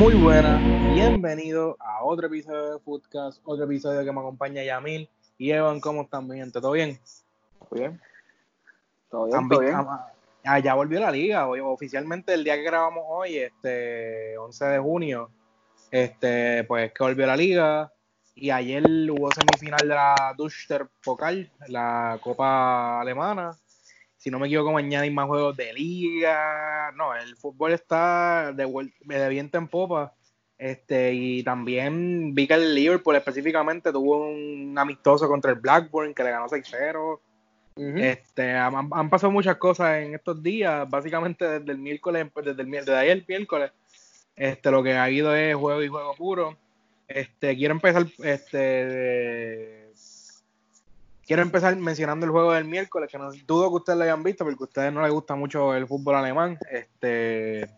Muy buenas, bienvenido a otro episodio de Foodcast, otro episodio que me acompaña Yamil y Evan, ¿cómo están, mi gente? ¿Todo bien? ¿Todo bien? ¿Todo bien? ¿Todo bien? Ah, ya volvió la liga, hoy, oficialmente el día que grabamos hoy, este 11 de junio, este, pues que volvió la liga y ayer hubo semifinal de la Duster Pokal, la Copa Alemana, si no me equivoco, mañana hay más juegos de liga. No, el fútbol está de, de viento en popa. Este, y también vi que el Liverpool específicamente tuvo un amistoso contra el Blackburn que le ganó 6-0. este, han, pasado muchas cosas en estos días, básicamente desde el miércoles, desde, el, desde ayer el miércoles, este, lo que ha habido es juego y juego puro. Este, quiero empezar este, quiero empezar mencionando el juego del miércoles, que no dudo que ustedes lo hayan visto, porque a ustedes no les gusta mucho el fútbol alemán. Este,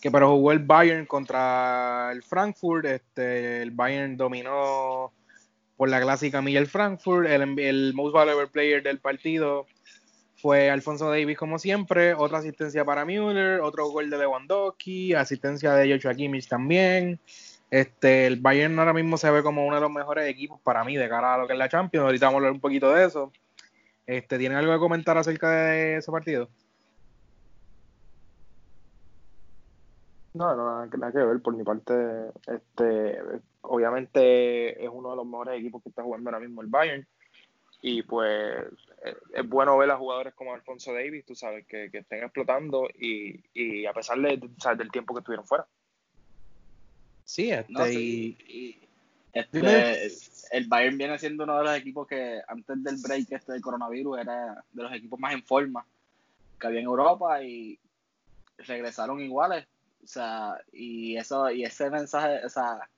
que pero jugó el Bayern contra el Frankfurt. Este, el Bayern dominó por la clásica Miguel Frankfurt. El, el most valuable player del partido fue Alfonso Davis, como siempre. Otra asistencia para Müller, otro gol de Lewandowski, asistencia de Joshua Kimmich también. Este, el Bayern ahora mismo se ve como uno de los mejores equipos para mí de cara a lo que es la Champions. Ahorita vamos a hablar un poquito de eso. Este, ¿Tienen algo que comentar acerca de ese partido? No, no, nada que ver por mi parte. Este, obviamente es uno de los mejores equipos que está jugando ahora mismo el Bayern. Y pues es bueno ver a jugadores como Alfonso Davis, tú sabes, que, estén explotando y, a pesar de, del tiempo que estuvieron fuera. Sí, este, y, este, el Bayern viene siendo uno de los equipos que antes del break este del coronavirus era de los equipos más en forma que había en Europa y regresaron iguales. O sea, y eso, y ese mensaje, o sea,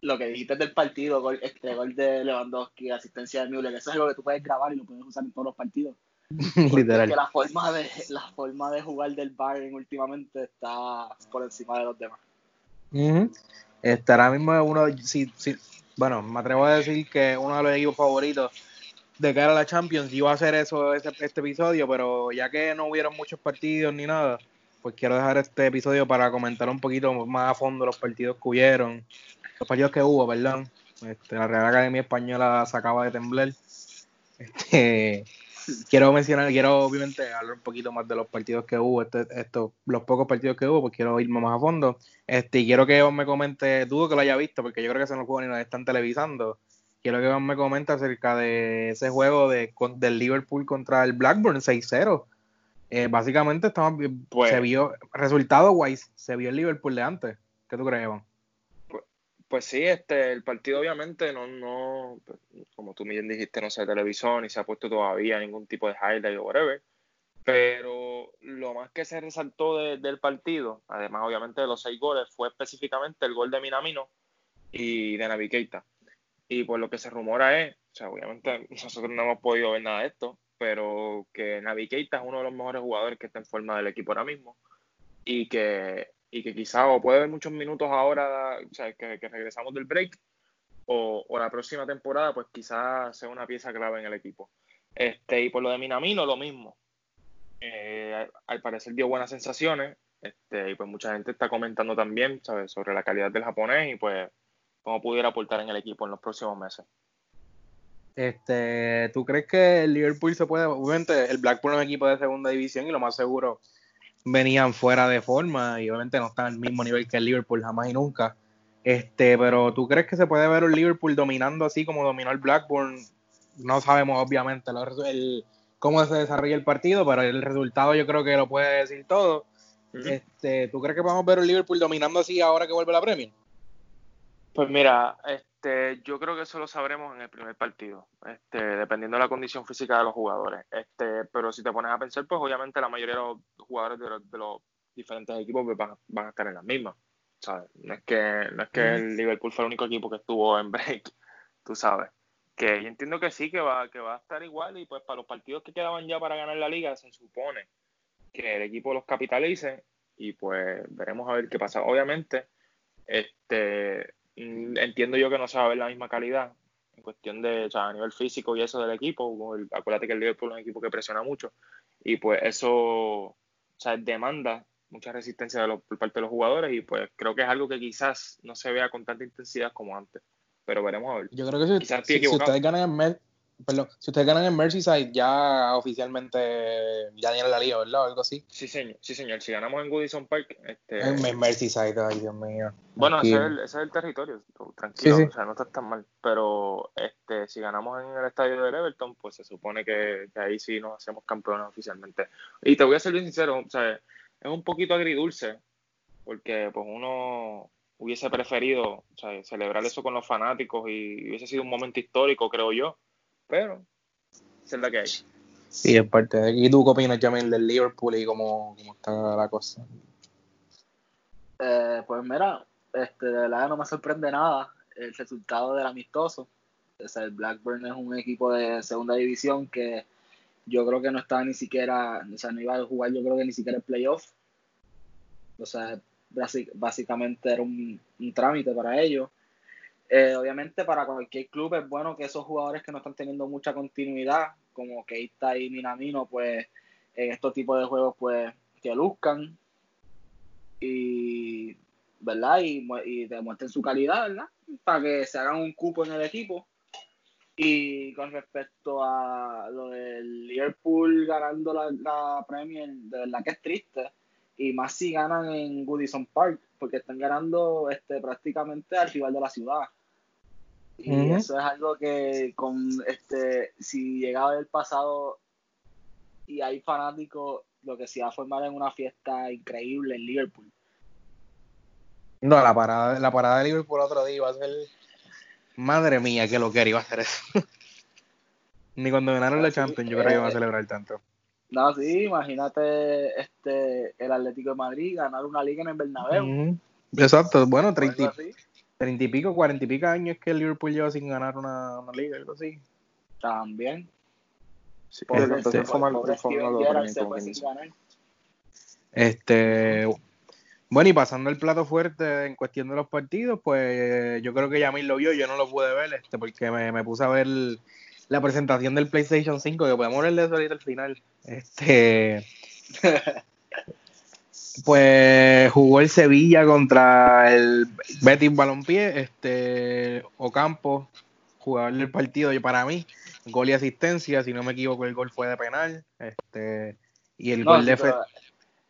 lo que dijiste del partido, gol, este gol de Lewandowski, asistencia de Müller, eso es algo que tú puedes grabar y lo puedes usar en todos los partidos. Literal. la forma de, la forma de jugar del Bayern últimamente está por encima de los demás. Ahora mismo uno, si, si, bueno, me atrevo a decir que uno de los equipos favoritos de cara a la Champions iba a hacer eso este, este episodio, pero ya que no hubieron muchos partidos ni nada, pues quiero dejar este episodio para comentar un poquito más a fondo los partidos que hubieron, los partidos que hubo, perdón. Este, la Real Academia Española se acaba de temblar. Este, quiero mencionar, quiero obviamente hablar un poquito más de los partidos que hubo, este, estos, los pocos partidos que hubo, pues quiero irme más a fondo. Este, y quiero que Iván me comente, dudo que lo haya visto, porque yo creo que se no juego ni lo están televisando. Quiero que Iván me comente acerca de ese juego de, del Liverpool contra el Blackburn 6-0. Eh, básicamente estaba, pues, se vio, resultado wise, se vio el Liverpool de antes. ¿Qué tú crees, Iván? Pues sí, este, el partido obviamente no, no, como tú bien dijiste, no se televisó ni se ha puesto todavía ningún tipo de highlight o whatever. Pero lo más que se resaltó del partido, además obviamente de los seis goles, fue específicamente el gol de Minamino y de Navi. Y por lo que se rumora es, o sea, obviamente nosotros no hemos podido ver nada de esto, pero que Navi es uno de los mejores jugadores que está en forma del equipo ahora mismo y que y que quizá o puede haber muchos minutos ahora, que, regresamos del break, o, la próxima temporada, pues quizás sea una pieza clave en el equipo. Este, y por lo de Minamino, lo mismo. Eh, al parecer dio buenas sensaciones, este, y pues mucha gente está comentando también, ¿sabes?, sobre la calidad del japonés y pues cómo pudiera aportar en el equipo en los próximos meses. Este, ¿tú crees que el Liverpool se puede, obviamente el Blackburn es un equipo de segunda división y lo más seguro venían fuera de forma y obviamente no están al mismo nivel que el Liverpool jamás y nunca. Este, pero ¿tú crees que se puede ver un Liverpool dominando así como dominó el Blackburn? No sabemos obviamente el, cómo se desarrolla el partido, pero el resultado yo creo que lo puede decir todo. Este, ¿Tú crees que a ver un Liverpool dominando así ahora que vuelve la Premier? Pues mira, este, yo creo que eso lo sabremos en el primer partido, este, dependiendo de la condición física de los jugadores. Este, pero si te pones a pensar, pues obviamente la mayoría de los jugadores de los, diferentes equipos pues, van, a estar en las mismas. No es que, no es que el Liverpool fue el único equipo que estuvo en break, tú sabes. Que yo entiendo que sí, que va, que va a estar igual y pues para los partidos que quedaban ya para ganar la liga se supone que el equipo los capitalice y pues veremos a ver qué pasa. Obviamente, este Mm, entiendo yo que no se va a ver la misma calidad en cuestión de, o sea, a nivel físico y eso del equipo. acuérdate que el Liverpool es un equipo que presiona mucho y pues eso, o sea, demanda mucha resistencia de por parte de los jugadores y pues creo que es algo que quizás no se vea con tanta intensidad como antes. Pero veremos a ver. Yo creo que si, si, ustedes ganan en perdón, si ustedes ganan en Merseyside ya oficialmente ya tienen la liga, ¿verdad? O algo así. Sí, señor, sí, señor. Si ganamos en Goodison Park, este... En Merseyside, ay Dios mío. Bueno, ese es, el, ese es, el, territorio, tranquilo, o sea, no está tan mal. Pero este, si ganamos en el estadio del Everton, pues se supone que, que ahí sí nos hacemos campeones oficialmente. Y te voy a ser bien sincero, o sea, es un poquito agridulce, porque pues uno hubiese preferido o sea, celebrar eso con los fanáticos y hubiese sido un momento histórico, creo yo, pero es la que hay. Sí, es parte de ¿Y tú qué opinas, Jamil, del Liverpool y cómo, cómo está la cosa? Eh, pues mira, este, de verdad no me sorprende nada el resultado del amistoso. O sea, el Blackburn es un equipo de segunda división que yo creo que no estaba ni siquiera, o sea, no iba a jugar yo creo que ni siquiera el playoff. O sea, básicamente era un, un trámite para ellos. Eh, obviamente para cualquier club es bueno que esos jugadores que no están teniendo mucha continuidad, como Keita y Minamino, pues en estos tipos de juegos pues que luzcan y verdad y, y demuestren su calidad, ¿verdad? Para que se hagan un cupo en el equipo. Y con respecto a lo del Liverpool ganando la, la Premier, de verdad que es triste. Y más si ganan en Goodison Park, porque están ganando este, prácticamente al rival de la ciudad. Y eso es algo que con este, si llegaba del pasado y hay fanáticos, lo que se va a formar en una fiesta increíble en Liverpool. No, la parada, la parada de Liverpool otro día iba a ser madre mía que lo que iba a hacer eso. Ni cuando ganaron la Champions yo creo que iban a eh, celebrar tanto. No, sí, imagínate este el Atlético de Madrid ganar una liga en el Bernabéu. Exacto, bueno, 30, treinta y pico, cuarenta y pico años que el Liverpool lleva sin ganar una, liga, algo así. También. este, bueno, y pasando el plato fuerte en cuestión de los partidos, pues yo creo que Yamil lo vio, yo no lo pude ver, este, porque me, me puse a ver la presentación del PlayStation 5, que podemos verle eso ahorita al final. Este pues jugó el Sevilla contra el Betis Balompié, este Ocampo, jugador del partido, y para mí, gol y asistencia, si no me equivoco, el gol fue de penal, este y el gol de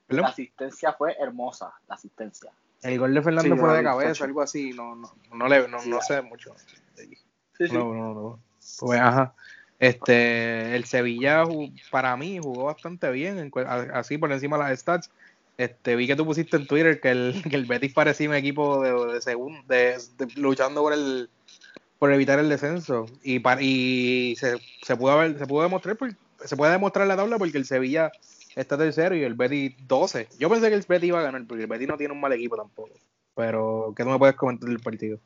la asistencia fue hermosa, la asistencia. El gol de Fernando fue de cabeza, algo así, no, no, no, le, no, no sé mucho. No, no, no. Pues ajá. Este, el Sevilla para mí jugó bastante bien, así por encima de las stats. Este, vi que tú pusiste en Twitter que el, que el Betis parecía un equipo de, de, segundo, de, luchando por el por evitar el descenso y, y se, se pudo se pudo demostrar se puede demostrar la tabla porque el Sevilla está tercero y el Betis 12. Yo pensé que el Betis iba a ganar porque el Betis no tiene un mal equipo tampoco. Pero ¿qué tú me puedes comentar del partido?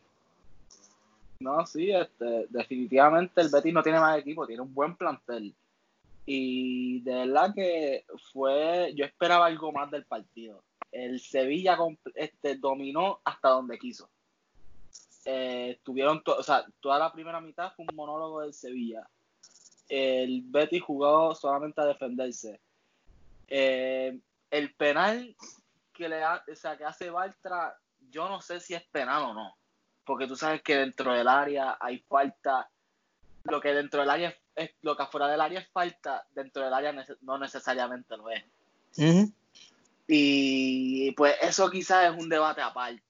No, sí, este, definitivamente el Betis no tiene mal equipo, tiene un buen plantel. Y de verdad que fue, yo esperaba algo más del partido. El Sevilla este, dominó hasta donde quiso. Eh, tuvieron, o sea, toda la primera mitad fue un monólogo del Sevilla. El Betis jugó solamente a defenderse. Eh, el penal que le o sea, que hace Baltra, yo no sé si es penal o no. Porque tú sabes que dentro del área hay falta. Lo que dentro del área es lo que afuera del área es falta, dentro del área no necesariamente lo es. Y pues eso quizás es un debate aparte.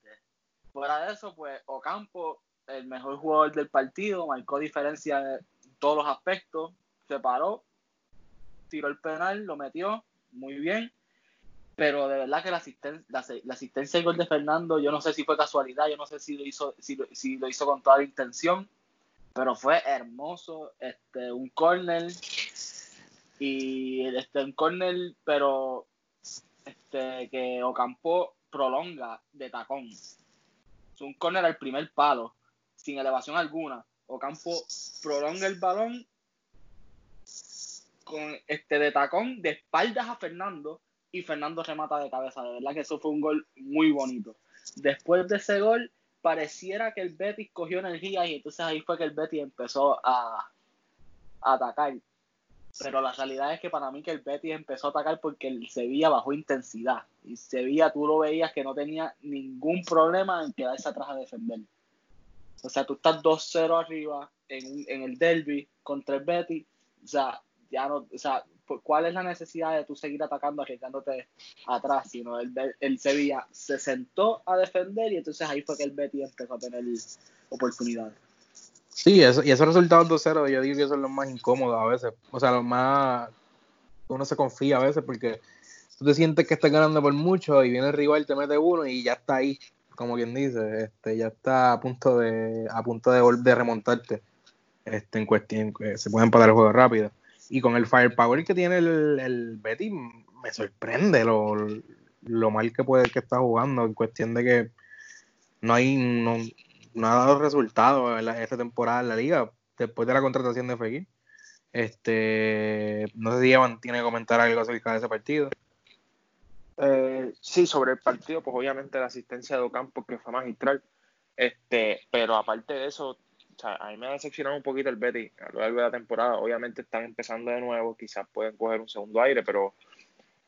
Fuera de eso, pues Ocampo, el mejor jugador del partido, marcó diferencia en todos los aspectos, se paró, tiró el penal, lo metió muy bien. Pero de verdad que la, asistencia, la, asistencia gol de Fernando, yo no sé si fue casualidad, yo no sé si lo hizo, si si lo hizo con toda la intención, pero fue hermoso, este, un corner y este, un corner, pero este, que Ocampo prolonga de tacón. Es un corner al primer palo, sin elevación alguna. Ocampo prolonga el balón con este de tacón de espaldas a Fernando y Fernando remata de cabeza. De verdad que eso fue un gol muy bonito. Después de ese gol, pareciera que el Betis cogió energía y entonces ahí fue que el Betis empezó a, atacar. Pero la realidad es que para mí que el Betis empezó a atacar porque el Sevilla bajó intensidad. Y Sevilla tú lo veías que no tenía ningún problema en quedarse atrás a defender. O sea, tú estás 2-0 arriba en, en el derby contra el Betis. O sea, ya no, o sea, ¿cuál es la necesidad de tú seguir atacando, arriesgándote atrás? Sino el, el Sevilla se sentó a defender y entonces ahí fue que el Betis empezó a tener oportunidades. Sí, eso, y esos resultados 2-0 yo digo que son los más incómodos a veces. O sea, los más... Uno se confía a veces porque tú te sientes que estás ganando por mucho y viene el rival, te mete uno y ya está ahí, como quien dice, este, ya está a punto de, a punto de, de remontarte. Este, en cuestión, se puede empatar el juego rápido. Y con el firepower que tiene el, el Betty, me sorprende lo, lo, mal que puede que está jugando, en cuestión de que no hay, no, no ha dado resultados esta temporada en la liga, después de la contratación de Fekir. Este, no sé si Evan tiene que comentar algo acerca de ese partido. Eh, sí, sobre el partido, pues obviamente la asistencia de Ocampo que fue magistral. Este, pero aparte de eso, a mí me ha decepcionado un poquito el Betty a lo largo de la temporada. Obviamente están empezando de nuevo, quizás pueden coger un segundo aire, pero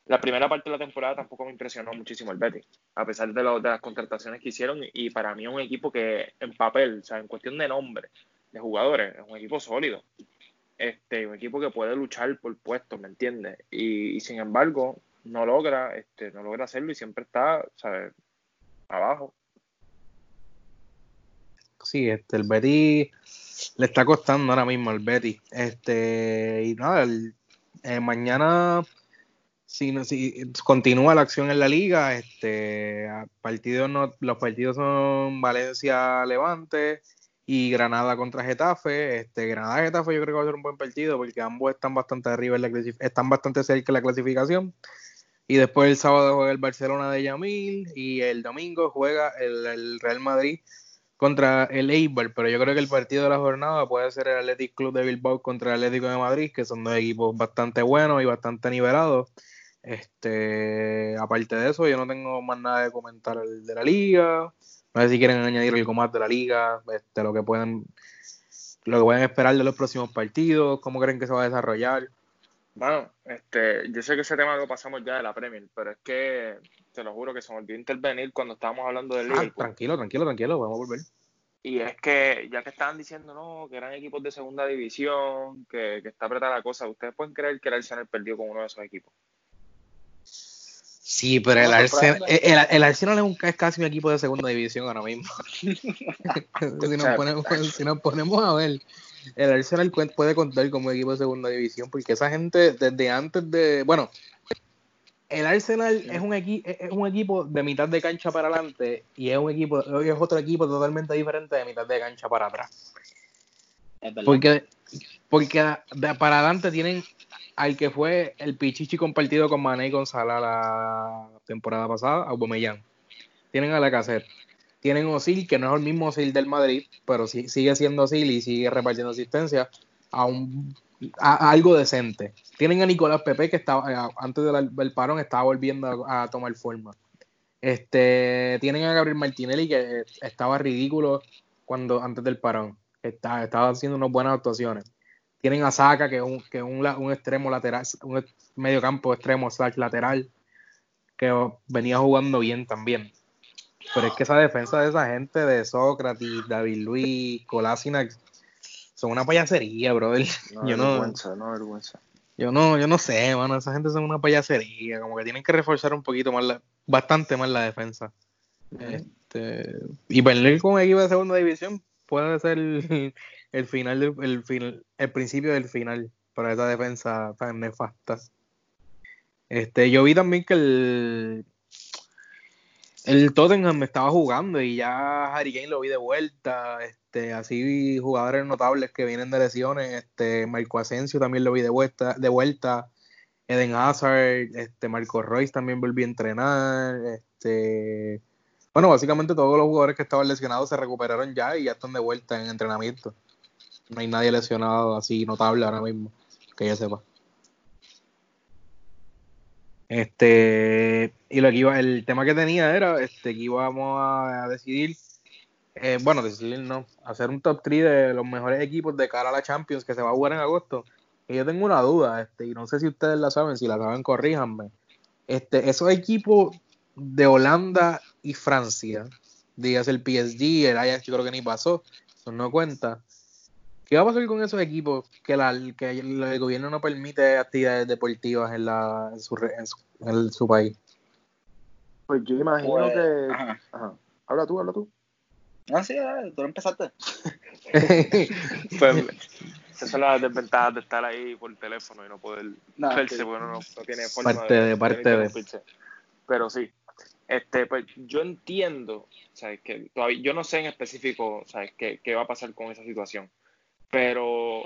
la primera parte de la temporada tampoco me impresionó muchísimo el Betty, a pesar de, las contrataciones que hicieron. Y para mí es un equipo que en papel, o sea, en cuestión de nombre, de jugadores, es un equipo sólido. Este, un equipo que puede luchar por puestos, ¿me entiendes? Y, sin embargo, no logra, este, no logra hacerlo y siempre está, ¿sabes? Abajo. Sí, este, el Betty le está costando ahora mismo al Betty. Este, y nada, el, eh, mañana si, si continúa la acción en la liga, este partidos no, los partidos son Valencia Levante y Granada contra Getafe. Este Granada Getafe yo creo que va a ser un buen partido porque ambos están bastante arriba en la están bastante cerca de la clasificación. Y después el sábado juega el Barcelona de Yamil y el domingo juega el Real Madrid contra el Eibar, pero yo creo que el partido de la jornada puede ser el Athletic Club de Bilbao contra el Atlético de Madrid, que son dos equipos bastante buenos y bastante nivelados. Este, aparte de eso, yo no tengo más nada de comentar de la liga. No sé si quieren añadir algo más de la liga, este, lo que pueden, lo que pueden esperar de los próximos partidos, cómo creen que se va a desarrollar. Bueno, este, yo sé que ese tema lo pasamos ya de la Premier, pero es que te lo juro que se me olvidó intervenir cuando estábamos hablando del ah, Tranquilo, tranquilo, tranquilo, vamos a volver. Y es que ya que estaban diciendo no, que eran equipos de segunda división, que, está apretada la cosa, ¿ustedes pueden creer que el Arsenal perdió con uno de esos equipos? Sí, pero el, Arsenal, el, Arsenal es, un, es casi un equipo de segunda división ahora mismo. si, nos ponemos, si nos ponemos a ver, el Arsenal puede contar como equipo de segunda división, porque esa gente desde antes de, bueno, el Arsenal es un, es un equipo de mitad de cancha para adelante y es un equipo, es otro equipo totalmente diferente de mitad de cancha para atrás. Porque, porque para adelante tienen al que fue el pichichi compartido con Mané y Gonzalo la temporada pasada, Aubameyang. Tienen a la caseta tienen Osil, que no es el mismo Osil del Madrid, pero sí, sigue siendo Osil y sigue repartiendo asistencia a, un, algo decente. Tienen a Nicolás Pepe, que estaba eh, antes del, parón estaba volviendo a, tomar forma. Este, tienen a Gabriel Martinelli, que estaba ridículo cuando antes del parón. Está, estaba haciendo unas buenas actuaciones. Tienen a Saka, que es un, que un, un extremo lateral, un medio campo extremo slash lateral, que venía jugando bien también. Pero es que esa defensa de esa gente de Sócrates, David Luis, Colasinac, son una payasería, brother. No, yo vergüenza, no, vergüenza. Yo no, yo no sé, mano, esa gente son una payasería, como que tienen que reforzar un poquito más, la, bastante más la defensa. este, y perder con un equipo de segunda división puede ser el, final, el, final, el principio del final para esa defensa tan nefasta. Este, yo vi también que el, el Tottenham estaba jugando y ya Harry Kane lo vi de vuelta, este, así jugadores notables que vienen de lesiones, este, Marco Asensio también lo vi de vuelta, de vuelta, Eden Hazard, este, Marco Royce también volvió a entrenar, este, bueno, básicamente todos los jugadores que estaban lesionados se recuperaron ya y ya están de vuelta en entrenamiento. No hay nadie lesionado así notable ahora mismo, que ya sepa. Este, y lo que iba, el tema que tenía era este, que íbamos a, decidir, eh, bueno, decidir no, hacer un top 3 de los mejores equipos de cara a la Champions que se va a jugar en agosto. Y yo tengo una duda, este, y no sé si ustedes la saben, si la saben, corríjanme. Este, esos equipos de Holanda y Francia, digas el PSG, el Ajax yo creo que ni pasó, eso no cuenta. ¿Qué va a pasar con esos equipos que, la, que el gobierno no permite actividades deportivas en, la, en, su, en, su, país? Pues yo imagino pues, que... Ajá. Habla tú, habla tú. Ah, sí, tú empezaste. pues, esas son las desventajas de estar ahí por teléfono y no poder verse, porque no, no, tiene forma parte de, de parte de. Pero sí, este, pues yo entiendo, ¿sabes? Que todavía, yo no sé en específico, ¿sabes? Qué, qué va a pasar con esa situación, pero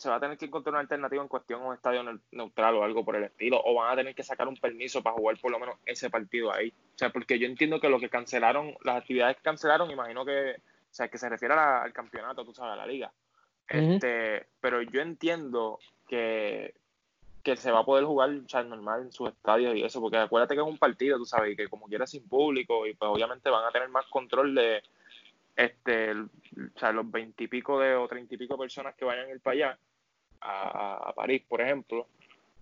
se va a tener que encontrar una alternativa en cuestión un estadio neutral o algo por el estilo, o van a tener que sacar un permiso para jugar por lo menos ese partido ahí. O sea, porque yo entiendo que lo que cancelaron, las actividades que cancelaron, imagino que, o sea, que se refiere al campeonato, tú sabes, a la liga. Este, pero yo entiendo que, que se va a poder jugar o normal en sus estadios y eso, porque acuérdate que es un partido, tú sabes, y que como quiera sin público, y pues obviamente van a tener más control de este o sea, los veintipico de o treinta y pico personas que vayan a ir para allá a, París, por ejemplo,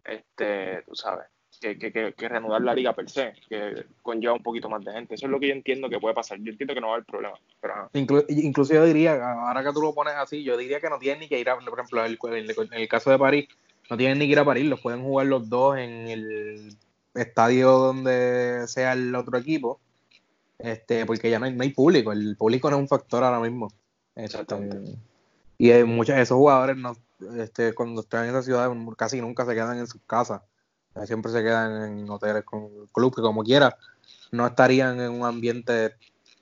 este, tú sabes, que, que, que, reanudar la liga per se, que conlleva un poquito más de gente. Eso es lo que yo entiendo que puede pasar. Yo entiendo que no va a haber problema. Pero, incluso yo diría, ahora que tú lo pones así, yo diría que no tienen ni que ir a, por ejemplo, en el, caso de París, no tienen ni que ir a París, los pueden jugar los dos en el estadio donde sea el otro equipo, este, porque ya no hay, no hay público, el público no es un factor ahora mismo. Este, y hay muchos esos jugadores no, este, cuando están en esa ciudad casi nunca se quedan en sus casas. Siempre se quedan en hoteles con club, que como quiera, no estarían en un ambiente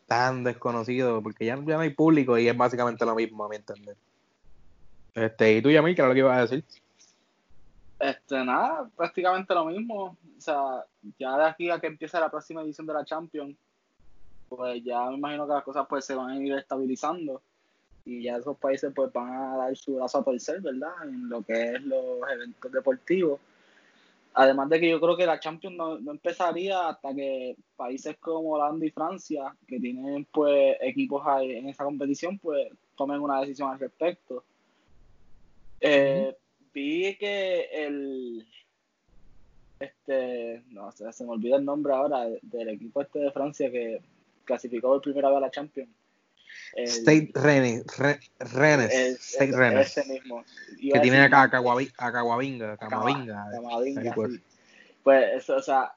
tan desconocido, porque ya, no hay público y es básicamente lo mismo, a mi entender. Este, ¿Y tú, Yamil, qué era lo que ibas a decir? Este, nada, prácticamente lo mismo. O sea, ya de aquí a que empiece la próxima edición de la Champions, pues ya me imagino que las cosas pues se van a ir estabilizando y ya esos países pues van a dar su brazo a torcer, ¿verdad? En lo que es los eventos deportivos. Además de que yo creo que la Champions no, empezaría hasta que países como Holanda y Francia, que tienen pues equipos en esa competición, pues tomen una decisión al respecto. Eh, vi que el este no sé, se me olvida el nombre ahora del equipo este de Francia que clasificó por primera vez a la Champions State Rennes, Rennes, State Rennes. Ese mismo. que tiene acá a Caguabinga, Camavinga. Pues. pues eso, o sea,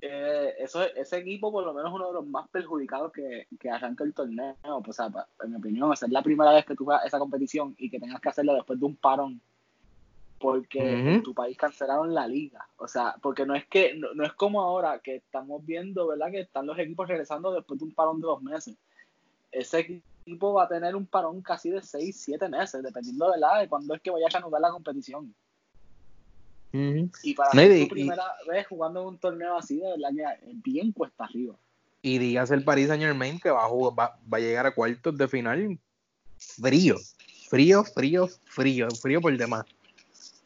eh, eso, ese equipo por lo menos es uno de los más perjudicados que, que arranca el torneo. Pues, o sea, en mi opinión, es la primera vez que tú vas a esa competición y que tengas que hacerlo después de un parón porque en tu país cancelaron la liga. O sea, porque no es que no, no, es como ahora que estamos viendo, ¿verdad? Que están los equipos regresando después de un parón de dos meses ese equipo va a tener un parón casi de 6, 7 meses, dependiendo de, la, de cuándo es que vaya a reanudar la competición. Y para ser tu primera vez jugando en un torneo así, de verdad que es bien cuesta arriba. Y digas el Paris Saint Germain que va a, jugar, va, va a llegar a cuartos de final frío, frío, frío, frío, frío por demás.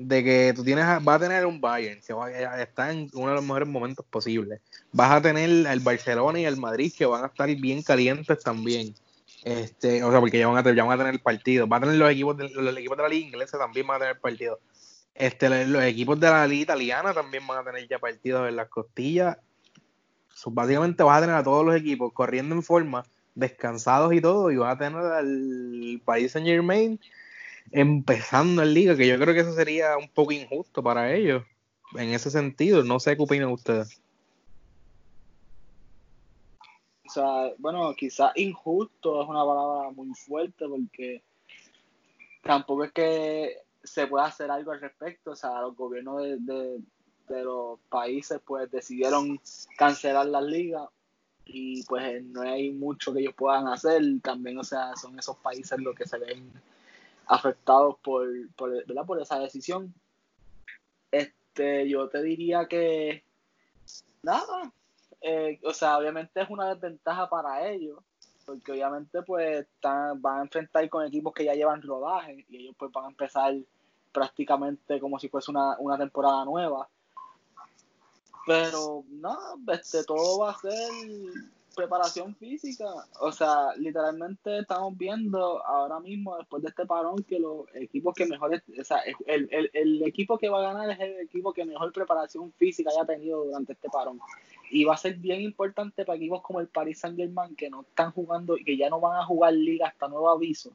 De que tú tienes, va a tener un Bayern que va, está en uno de los mejores momentos posibles. Vas a tener el Barcelona y el Madrid que van a estar bien calientes también. Este, o sea, porque ya van a, tener, ya van a tener partido. Va a tener los equipos de, los equipos de la liga inglesa también van a tener partido. Este, los equipos de la liga italiana también van a tener ya partidos en las costillas. básicamente vas a tener a todos los equipos corriendo en forma, descansados y todo, y vas a tener al país Saint Germain empezando en liga, que yo creo que eso sería un poco injusto para ellos en ese sentido. No sé qué opinan ustedes. O sea, bueno, quizás injusto es una palabra muy fuerte porque tampoco es que se pueda hacer algo al respecto. O sea, los gobiernos de, los países pues decidieron cancelar las ligas y pues no hay mucho que ellos puedan hacer. También, o sea, son esos países los que se ven afectados por, por, ¿verdad? por esa decisión. Este, yo te diría que nada, eh, o sea, obviamente es una desventaja para ellos, porque obviamente pues están, van a enfrentar con equipos que ya llevan rodaje y ellos pues van a empezar prácticamente como si fuese una, una temporada nueva. Pero no, este, todo va a ser preparación física. O sea, literalmente estamos viendo ahora mismo, después de este parón, que los equipos que mejor, o sea, el, el, el equipo que va a ganar es el equipo que mejor preparación física haya tenido durante este parón y va a ser bien importante para equipos como el Paris Saint Germain que no están jugando y que ya no van a jugar liga hasta nuevo aviso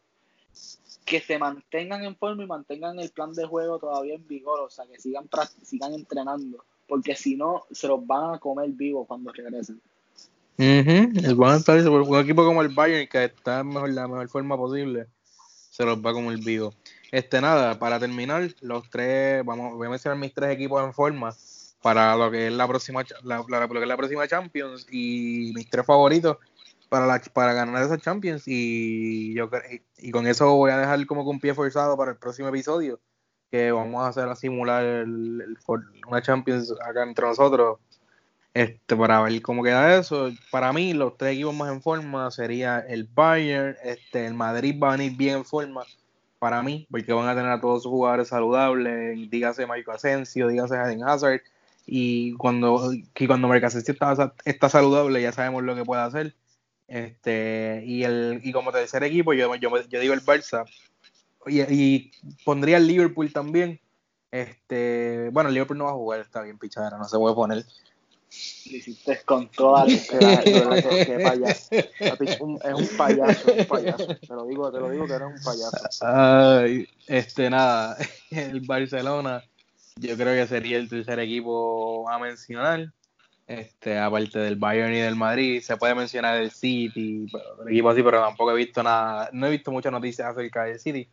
que se mantengan en forma y mantengan el plan de juego todavía en vigor, o sea, que sigan, sigan entrenando, porque si no, se los van a comer vivos cuando regresen. El un equipo como el Bayern, que está en mejor, la mejor forma posible, se los va a comer vivo. Este, nada, para terminar, los tres, vamos, voy a mencionar mis tres equipos en forma para lo que es la próxima, la, lo que es la próxima Champions y mis tres favoritos para, la, para ganar esa Champions. Y yo y con eso voy a dejar como con pie forzado para el próximo episodio que vamos a hacer a simular una Champions acá entre nosotros este para ver cómo queda eso para mí los tres equipos más en forma sería el Bayern este el Madrid va a venir bien en forma para mí porque van a tener a todos sus jugadores saludables dígase Michael Asensio dígase Eden Hazard y cuando que cuando está, está saludable ya sabemos lo que puede hacer este, y, el, y como tercer equipo, yo, yo, yo digo el Barça. Y, y, pondría el Liverpool también. Este, bueno, el Liverpool no va a jugar, está bien pichadera, no se puede poner. Le hiciste con toda la que payaso. es un payaso, un payaso. Te lo digo, te lo digo que eres un payaso. Ay, este, nada, el Barcelona, yo creo que sería el tercer equipo a mencionar. Este, aparte del Bayern y del Madrid, se puede mencionar el City, el equipo así, pero tampoco he visto nada, no he visto muchas noticias acerca del City.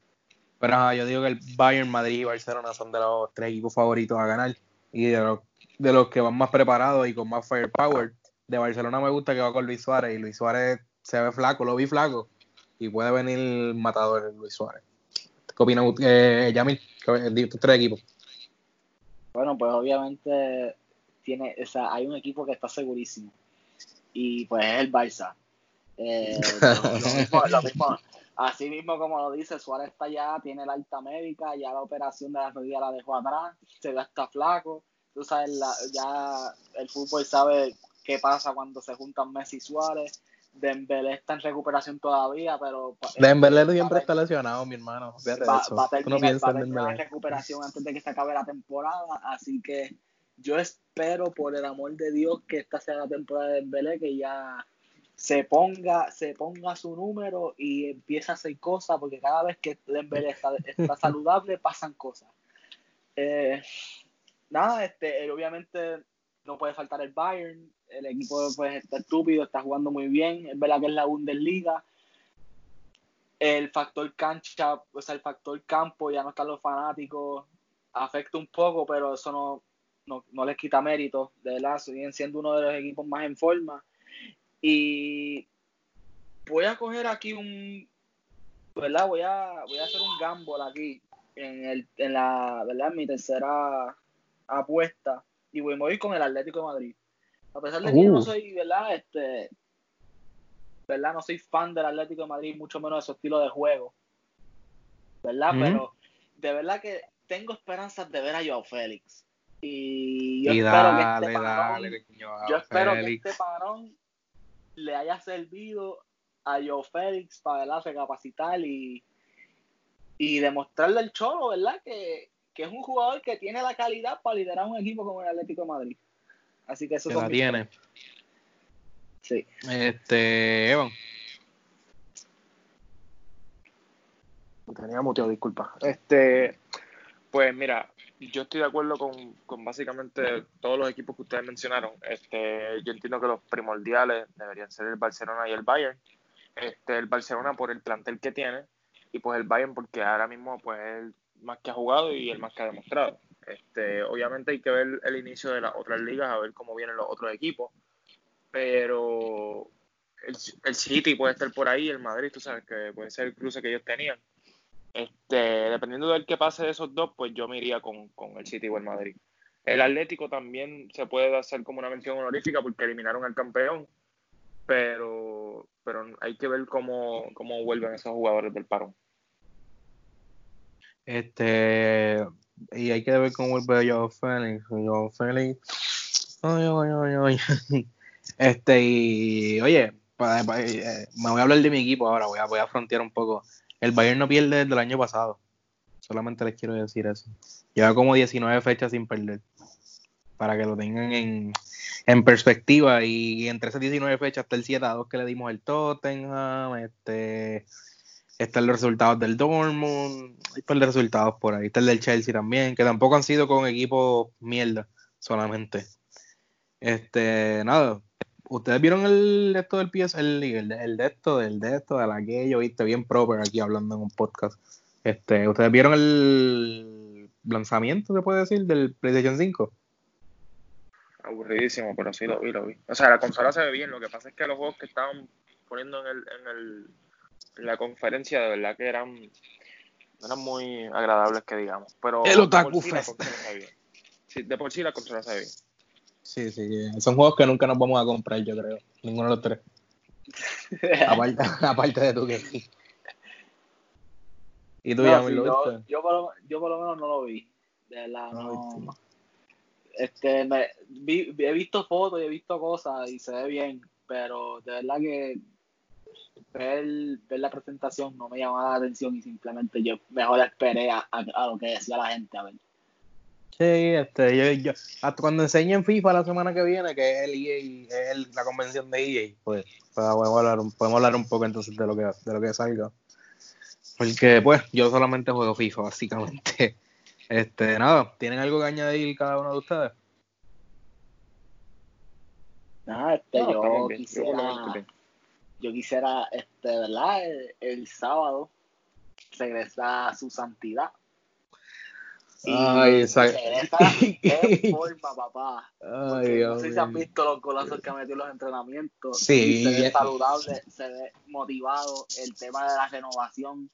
Pero yo digo que el Bayern, Madrid y Barcelona son de los tres equipos favoritos a ganar y de los, de los que van más preparados y con más firepower. De Barcelona me gusta que va con Luis Suárez y Luis Suárez se ve flaco, lo vi flaco y puede venir matador Luis Suárez. ¿Qué opinas, eh, Yamil? Tus tres equipos. Bueno, pues obviamente tiene, o sea, hay un equipo que está segurísimo. Y pues es el Barça. Eh, lo, mismo, así mismo como lo dice, Suárez está ya, tiene la alta médica, ya la operación de la rodilla la dejó atrás, se ve hasta flaco. Tú sabes, ya el fútbol sabe qué pasa cuando se juntan Messi y Suárez. Dembélé está en recuperación todavía, pero... Dembélé siempre está lesionado, mi hermano. Va, va, a terminar, va a terminar recuperación antes de que se acabe la temporada, así que yo espero, por el amor de Dios, que esta sea la temporada de Dembélé, que ya se ponga, se ponga su número y empiece a hacer cosas, porque cada vez que Dembélé está, está saludable, pasan cosas. Eh, nada, este, obviamente no puede faltar el Bayern, el equipo pues está estúpido, está jugando muy bien, es verdad que es la Bundesliga, el factor cancha, o sea, el factor campo, ya no están los fanáticos, afecta un poco, pero eso no, no, no les quita mérito, de verdad, siguen siendo uno de los equipos más en forma. Y voy a coger aquí un, ¿verdad? Voy a, voy a hacer un gamble aquí en, el, en la, ¿verdad? mi tercera apuesta y voy a ir con el Atlético de Madrid. A pesar de que no uh. soy, ¿verdad? Este, ¿verdad? No soy fan del Atlético de Madrid, mucho menos de su estilo de juego. ¿Verdad? Pero de verdad que tengo esperanzas de ver a Joao Félix. Y yo espero que este parón, yo espero que este parón le haya servido a Joe Félix para recapacitar y, y demostrarle al Cholo, ¿verdad? Que, que, es un jugador que tiene la calidad para liderar un equipo como el Atlético de Madrid. Así que eso que la tiene. Sí. Este, Evan. Tenía mucho, disculpa. Este, pues mira, yo estoy de acuerdo con, básicamente todos los equipos que ustedes mencionaron. Este, yo entiendo que los primordiales deberían ser el Barcelona y el Bayern. Este, el Barcelona por el plantel que tiene y pues el Bayern porque ahora mismo pues el más que ha jugado y el más que ha demostrado. Este, obviamente hay que ver el inicio de las otras ligas a ver cómo vienen los otros equipos, pero el, el City puede estar por ahí, el Madrid, tú sabes que puede ser el cruce que ellos tenían. Este, dependiendo del que pase de esos dos, pues yo me iría con, el City o el Madrid. El Atlético también se puede hacer como una mención honorífica porque eliminaron al campeón, pero, pero hay que ver cómo, cómo vuelven esos jugadores del paro. Este, y hay que ver cómo vuelve Joe Félix. Joe Félix. Ay, ay, ay, este, y oye, eh, me voy a hablar de mi equipo ahora, voy a, voy a frontear un poco. El Bayern no pierde desde el año pasado. Solamente les quiero decir eso. Lleva como 19 fechas sin perder. Para que lo tengan en, en perspectiva y entre esas 19 fechas está el 7 a 2 que le dimos el Tottenham, este están los resultados del Dortmund, hay par de resultados por ahí, está el del Chelsea también, que tampoco han sido con equipos mierda solamente. Este, nada, ustedes vieron el esto del PS, el, el, de esto, del de esto, de aquello, viste, bien proper aquí hablando en un podcast. Este, ¿ustedes vieron el lanzamiento, se puede decir, del PlayStation 5? Aburridísimo, pero sí lo vi, lo vi. O sea, la consola se ve bien, lo que pasa es que los juegos que estaban poniendo en el, la conferencia de verdad que eran eran muy agradables que digamos, pero el Otaku sí, de por sí la consola se ve bien. Sí, sí, son juegos que nunca nos vamos a comprar, yo creo. Ninguno de los tres. aparte, aparte, de tú que sí. ¿Y tú ya lo viste? Yo, por lo, yo por lo menos no lo vi. De verdad, no. Este, me, vi, he visto fotos y he visto cosas y se ve bien, pero de verdad que ver, ver la presentación no me llamaba la atención y simplemente yo mejor esperé a, a lo que decía la gente a ver. Sí, este, yo, yo, hasta cuando enseñen FIFA la semana que viene, que es el EA, es la convención de EA, pues, pues podemos, hablar, podemos hablar un poco entonces de lo que, de lo que salga. Porque pues yo solamente juego FIFA, básicamente. Este, nada, ¿tienen algo que añadir cada uno de ustedes? Nada, este, yo quisiera, yo quisiera, este, ¿verdad? El, el sábado regresa a su santidad Ay, exacto. en forma, papá. Ay, no sé si han visto los golazos que ha metido en los entrenamientos. Sí. Se ve saludable, se ve motivado. El tema de la renovación,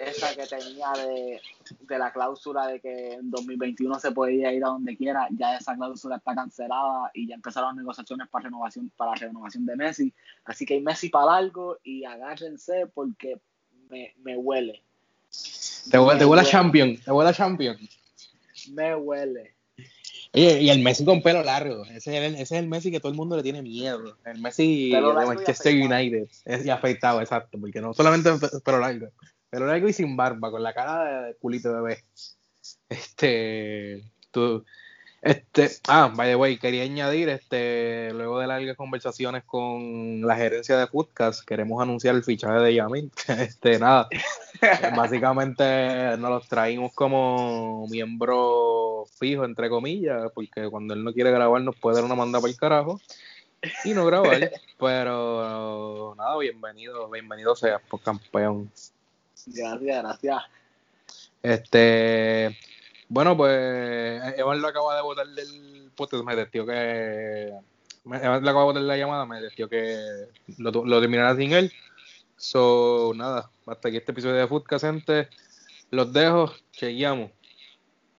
esa que tenía de, de la cláusula de que en 2021 se podía ir a donde quiera, ya esa cláusula está cancelada y ya empezaron las negociaciones para renovación para la renovación de Messi. Así que hay Messi para algo y agárrense porque me, me huele. Te huele, te huele a Champion, te huele a Champion me huele. Oye, y el Messi con pelo largo. Ese es, el, ese es el Messi que todo el mundo le tiene miedo. El Messi de Manchester United. Es ya afeitado, exacto. Porque no solamente pelo largo. Pelo largo y sin barba, con la cara de culito de bebé. Este. Tú, este, ah, by the way, quería añadir, este, luego de largas conversaciones con la gerencia de Foodcast, queremos anunciar el fichaje de Yamin. Este, nada, básicamente nos los traímos como miembro fijo, entre comillas, porque cuando él no quiere grabar nos puede dar una manda para el carajo y no grabar. pero nada, bienvenido, bienvenido seas por campeón. Gracias, gracias. Este, bueno, pues Evan lo acaba de votar del podcast, me destió que. Evan lo acaba de votar la llamada, me destió que lo, lo terminara sin él. So, nada, hasta aquí este episodio de Foodcast, gente. Los dejo, chequeamos.